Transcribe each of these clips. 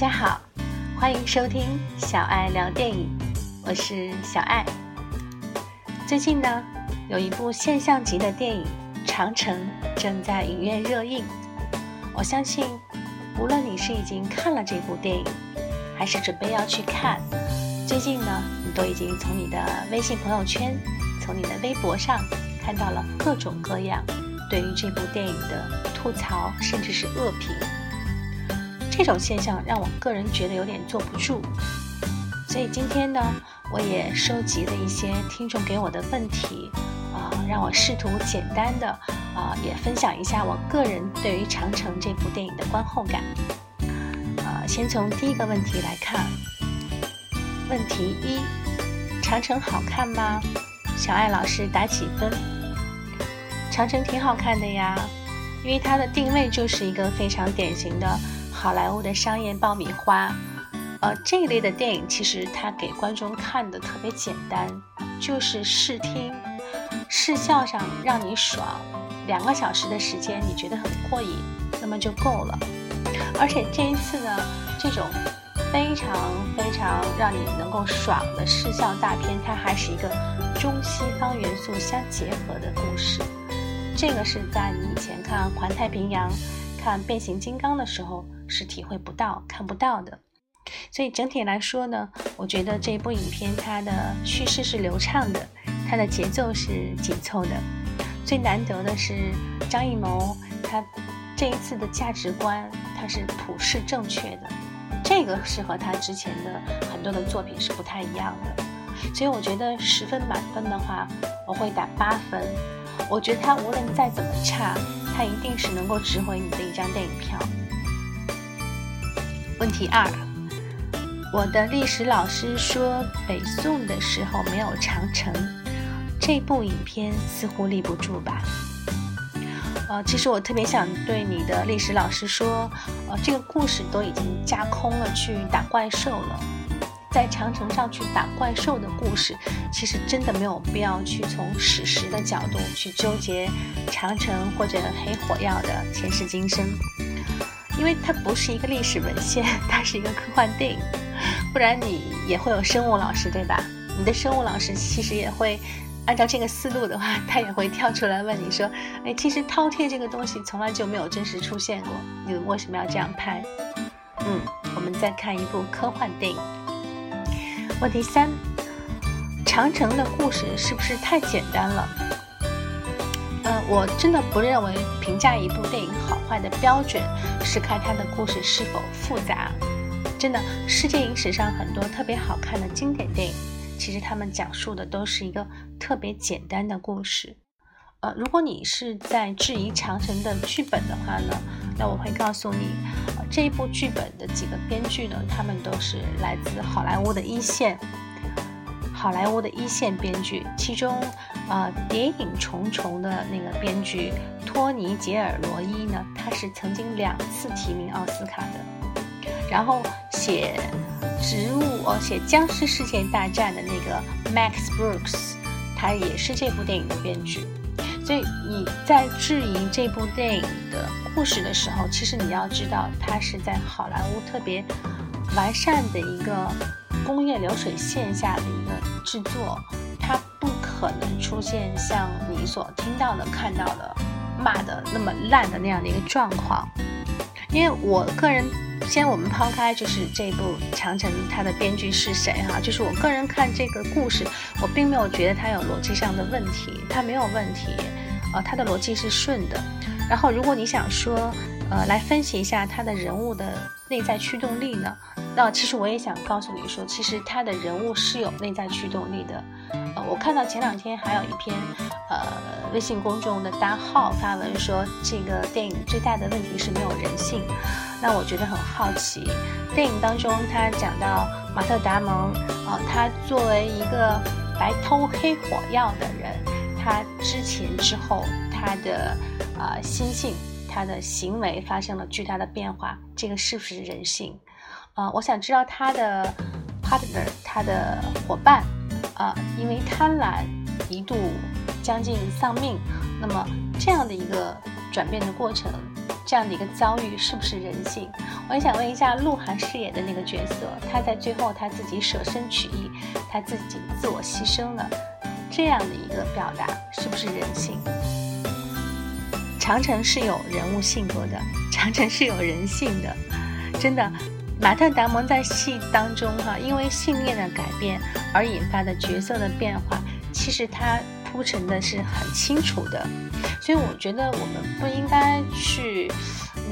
大家好，欢迎收听小爱聊电影，我是小爱。最近呢，有一部现象级的电影《长城》正在影院热映。我相信，无论你是已经看了这部电影，还是准备要去看，最近呢，你都已经从你的微信朋友圈、从你的微博上看到了各种各样对于这部电影的吐槽，甚至是恶评。这种现象让我个人觉得有点坐不住，所以今天呢，我也收集了一些听众给我的问题，啊，让我试图简单的啊，也分享一下我个人对于《长城》这部电影的观后感。啊，先从第一个问题来看，问题一：长城好看吗？小爱老师打几分？长城挺好看的呀，因为它的定位就是一个非常典型的。好莱坞的商业爆米花，呃，这一类的电影其实它给观众看的特别简单，就是视听、视效上让你爽，两个小时的时间你觉得很过瘾，那么就够了。而且这一次呢，这种非常非常让你能够爽的视效大片，它还是一个中西方元素相结合的故事。这个是在你以前看《环太平洋》、看《变形金刚》的时候。是体会不到、看不到的，所以整体来说呢，我觉得这部影片它的叙事是流畅的，它的节奏是紧凑的。最难得的是张艺谋，他这一次的价值观他是普世正确的，这个是和他之前的很多的作品是不太一样的。所以我觉得十分满分的话，我会打八分。我觉得他无论再怎么差，他一定是能够值回你的一张电影票。问题二，我的历史老师说北宋的时候没有长城，这部影片似乎立不住吧？呃，其实我特别想对你的历史老师说，呃，这个故事都已经架空了去打怪兽了，在长城上去打怪兽的故事，其实真的没有必要去从史实的角度去纠结长城或者黑火药的前世今生。因为它不是一个历史文献，它是一个科幻电影，不然你也会有生物老师对吧？你的生物老师其实也会按照这个思路的话，他也会跳出来问你说：“哎，其实饕餮这个东西从来就没有真实出现过，你为什么要这样拍？”嗯，我们再看一部科幻电影。问题三：长城的故事是不是太简单了？我真的不认为评价一部电影好坏的标准是看它的故事是否复杂。真的，世界影史上很多特别好看的经典电影，其实他们讲述的都是一个特别简单的故事。呃，如果你是在质疑长城的剧本的话呢，那我会告诉你，这一部剧本的几个编剧呢，他们都是来自好莱坞的一线。好莱坞的一线编剧，其中，呃，《谍影重重》的那个编剧托尼·杰尔罗伊呢，他是曾经两次提名奥斯卡的。然后写《植物》哦，写《僵尸世界大战》的那个 Max Brooks，他也是这部电影的编剧。所以你在质疑这部电影的故事的时候，其实你要知道，它是在好莱坞特别完善的一个。工业流水线下的一个制作，它不可能出现像你所听到的、看到的骂的那么烂的那样的一个状况。因为我个人，先我们抛开就是这部《长城》它的编剧是谁哈，就是我个人看这个故事，我并没有觉得它有逻辑上的问题，它没有问题，呃，它的逻辑是顺的。然后，如果你想说，呃，来分析一下他的人物的内在驱动力呢？那其实我也想告诉你说，其实他的人物是有内在驱动力的。我看到前两天还有一篇，呃，微信公众的大号发文说，这个电影最大的问题是没有人性。那我觉得很好奇，电影当中他讲到马特·达蒙，啊，他作为一个白偷黑火药的人，他之前之后他的啊心性。他的行为发生了巨大的变化，这个是不是人性？啊，我想知道他的 partner，他的伙伴，啊，因为贪婪一度将近丧命，那么这样的一个转变的过程，这样的一个遭遇是不是人性？我也想问一下鹿晗饰演的那个角色，他在最后他自己舍身取义，他自己自我牺牲了，这样的一个表达是不是人性？长城是有人物性格的，长城是有人性的，真的。马特·达蒙在戏当中哈，因为信念的改变而引发的角色的变化，其实他铺陈的是很清楚的。所以我觉得我们不应该去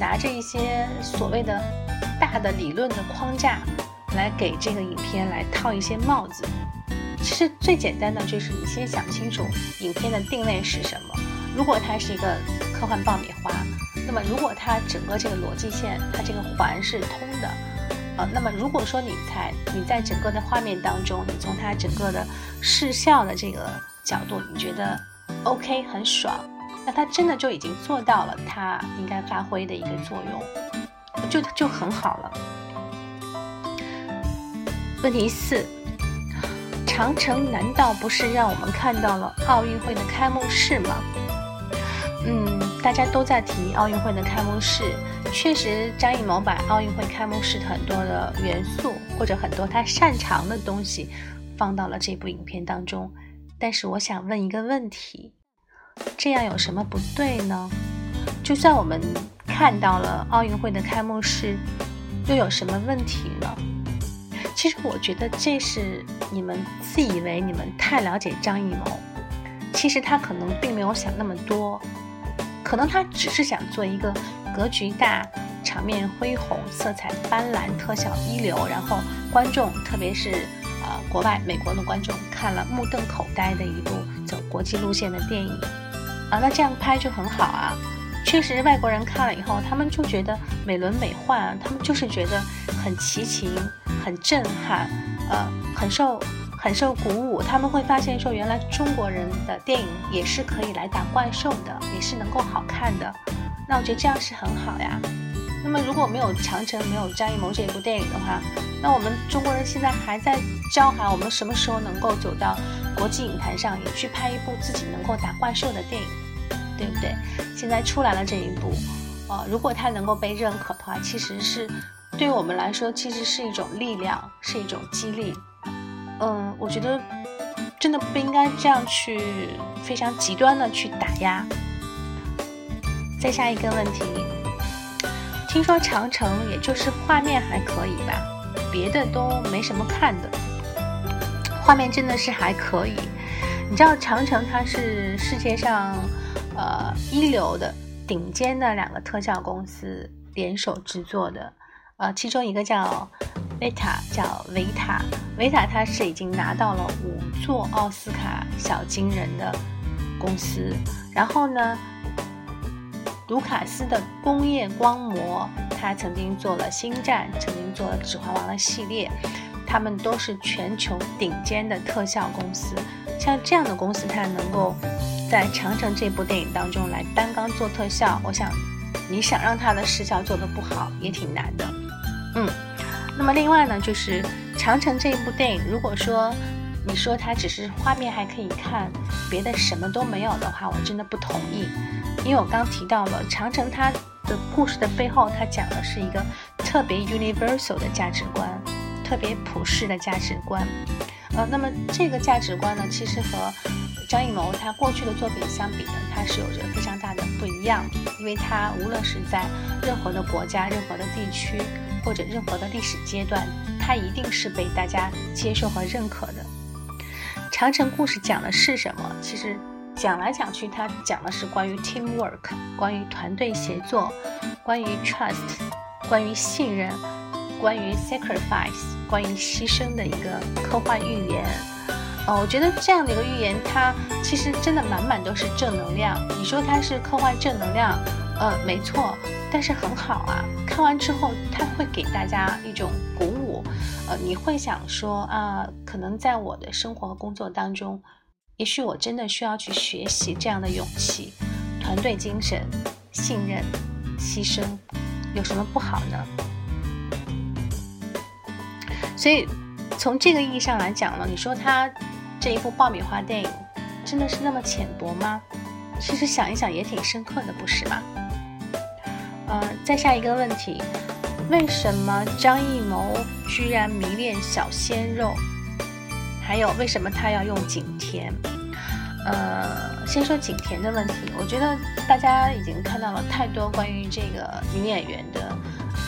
拿着一些所谓的大的理论的框架来给这个影片来套一些帽子。其实最简单的就是你先想清楚影片的定位是什么。如果它是一个科幻爆米花，那么如果它整个这个逻辑线它这个环是通的。呃，那么如果说你在你在整个的画面当中，你从它整个的视效的这个角度，你觉得 OK 很爽，那它真的就已经做到了它应该发挥的一个作用，就就很好了。问题四，长城难道不是让我们看到了奥运会的开幕式吗？嗯，大家都在提奥运会的开幕式。确实，张艺谋把奥运会开幕式很多的元素或者很多他擅长的东西放到了这部影片当中。但是，我想问一个问题：这样有什么不对呢？就算我们看到了奥运会的开幕式，又有什么问题呢？其实，我觉得这是你们自以为你们太了解张艺谋，其实他可能并没有想那么多，可能他只是想做一个。格局大，场面恢宏，色彩斑斓，特效一流，然后观众，特别是呃国外美国的观众，看了目瞪口呆的一部走国际路线的电影啊，那这样拍就很好啊。确实，外国人看了以后，他们就觉得美轮美奂，他们就是觉得很奇情，很震撼，呃，很受很受鼓舞。他们会发现说，原来中国人的电影也是可以来打怪兽的，也是能够好看的。那我觉得这样是很好呀。那么如果没有长城，没有张艺谋这一部电影的话，那我们中国人现在还在教喊我们什么时候能够走到国际影坛上，也去拍一部自己能够打怪兽的电影，对不对？现在出来了这一部，呃，如果它能够被认可的话，其实是对我们来说，其实是一种力量，是一种激励。嗯，我觉得真的不应该这样去非常极端的去打压。再下一个问题，听说长城也就是画面还可以吧，别的都没什么看的。画面真的是还可以，你知道长城它是世界上呃一流的顶尖的两个特效公司联手制作的，呃，其中一个叫维塔，叫维塔，维塔它是已经拿到了五座奥斯卡小金人的公司，然后呢？卢卡斯的工业光魔，他曾经做了《星战》，曾经做了《指环王》的系列，他们都是全球顶尖的特效公司。像这样的公司，它能够在《长城》这部电影当中来单刚做特效，我想你想让它的视效做得不好也挺难的。嗯，那么另外呢，就是《长城》这一部电影，如果说你说它只是画面还可以看，别的什么都没有的话，我真的不同意。因为我刚提到了长城，它的故事的背后，它讲的是一个特别 universal 的价值观，特别普世的价值观。呃，那么这个价值观呢，其实和张艺谋他过去的作品相比呢，它是有着非常大的不一样。因为他无论是在任何的国家、任何的地区或者任何的历史阶段，它一定是被大家接受和认可的。长城故事讲的是什么？其实。讲来讲去，它讲的是关于 teamwork，关于团队协作，关于 trust，关于信任，关于 sacrifice，关于牺牲的一个科幻寓言。哦，我觉得这样的一个寓言，它其实真的满满都是正能量。你说它是科幻正能量，呃，没错，但是很好啊。看完之后，它会给大家一种鼓舞。呃，你会想说啊，可能在我的生活和工作当中。也许我真的需要去学习这样的勇气、团队精神、信任、牺牲，有什么不好呢？所以从这个意义上来讲呢，你说他这一部爆米花电影真的是那么浅薄吗？其实想一想也挺深刻的，不是吗？呃，再下一个问题，为什么张艺谋居然迷恋小鲜肉？还有为什么他要用景甜？呃，先说景甜的问题，我觉得大家已经看到了太多关于这个女演员的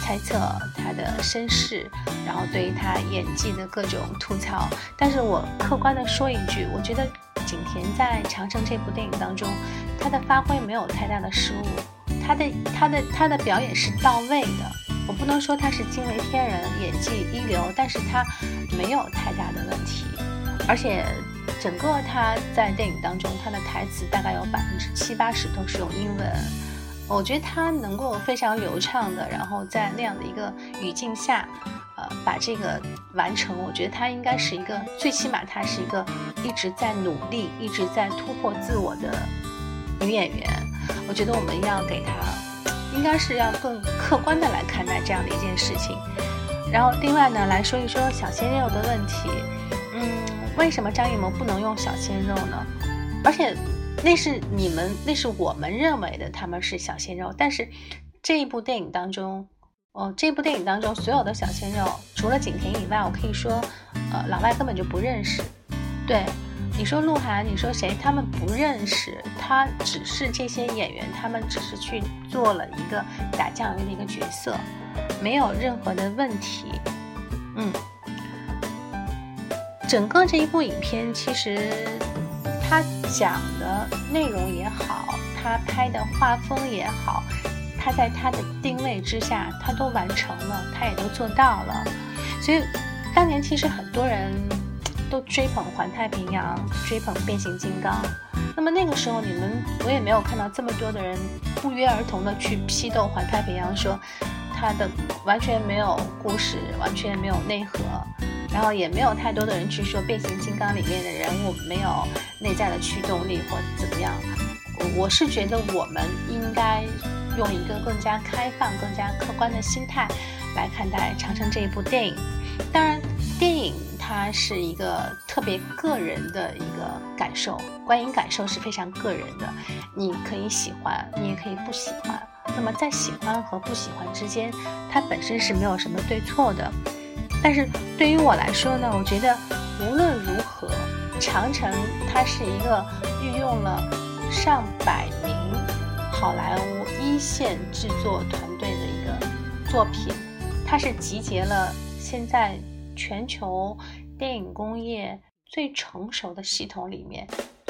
猜测，她的身世，然后对于她演技的各种吐槽。但是我客观的说一句，我觉得景甜在《长城》这部电影当中，她的发挥没有太大的失误，她的她的她的表演是到位的。我不能说她是惊为天人，演技一流，但是她没有太大的问题，而且。整个他在电影当中，他的台词大概有百分之七八十都是用英文。我觉得他能够非常流畅的，然后在那样的一个语境下，呃，把这个完成。我觉得他应该是一个，最起码他是一个一直在努力、一直在突破自我的女演员。我觉得我们要给他，应该是要更客观的来看待这样的一件事情。然后另外呢，来说一说小鲜肉的问题，嗯。为什么张艺谋不能用小鲜肉呢？而且那是你们，那是我们认为的他们是小鲜肉。但是这一部电影当中，哦，这部电影当中所有的小鲜肉，除了景甜以外，我可以说，呃，老外根本就不认识。对，你说鹿晗，你说谁，他们不认识。他只是这些演员，他们只是去做了一个打酱油的一个角色，没有任何的问题。嗯。整个这一部影片，其实他讲的内容也好，他拍的画风也好，他在他的定位之下，他都完成了，他也都做到了。所以当年其实很多人都追捧《环太平洋》，追捧《变形金刚》。那么那个时候，你们我也没有看到这么多的人不约而同的去批斗《环太平洋》，说它的完全没有故事，完全没有内核。然后也没有太多的人去说变形金刚里面的人物没有内在的驱动力或怎么样。我我是觉得我们应该用一个更加开放、更加客观的心态来看待《长城》这一部电影。当然，电影它是一个特别个人的一个感受，观影感受是非常个人的。你可以喜欢，你也可以不喜欢。那么在喜欢和不喜欢之间，它本身是没有什么对错的。但是对于我来说呢，我觉得无论如何，《长城》它是一个运用了上百名好莱坞一线制作团队的一个作品，它是集结了现在全球电影工业最成熟的系统里面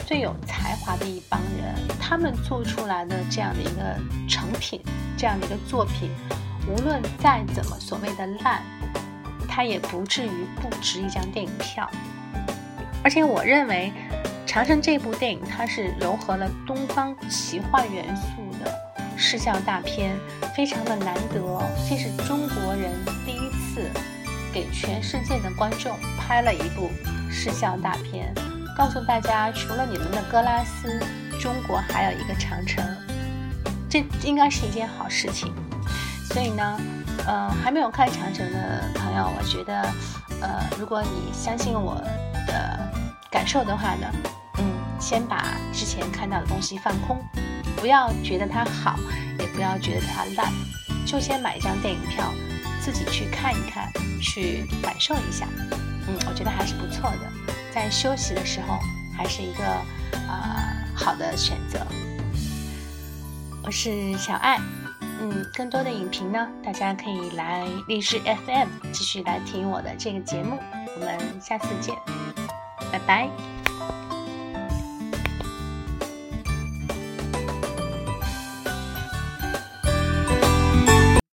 最有才华的一帮人，他们做出来的这样的一个成品，这样的一个作品，无论再怎么所谓的烂。它也不至于不值一张电影票，而且我认为《长城》这部电影它是融合了东方奇幻元素的视效大片，非常的难得。这是中国人第一次给全世界的观众拍了一部视效大片，告诉大家除了你们的哥拉斯，中国还有一个长城，这应该是一件好事情。所以呢。呃，还没有看长城的朋友，我觉得，呃，如果你相信我的感受的话呢，嗯，先把之前看到的东西放空，不要觉得它好，也不要觉得它烂，就先买一张电影票，自己去看一看，去感受一下，嗯，我觉得还是不错的，在休息的时候，还是一个啊好的选择。我是小爱。嗯，更多的影评呢，大家可以来励志 FM 继续来听我的这个节目。我们下次见，拜拜。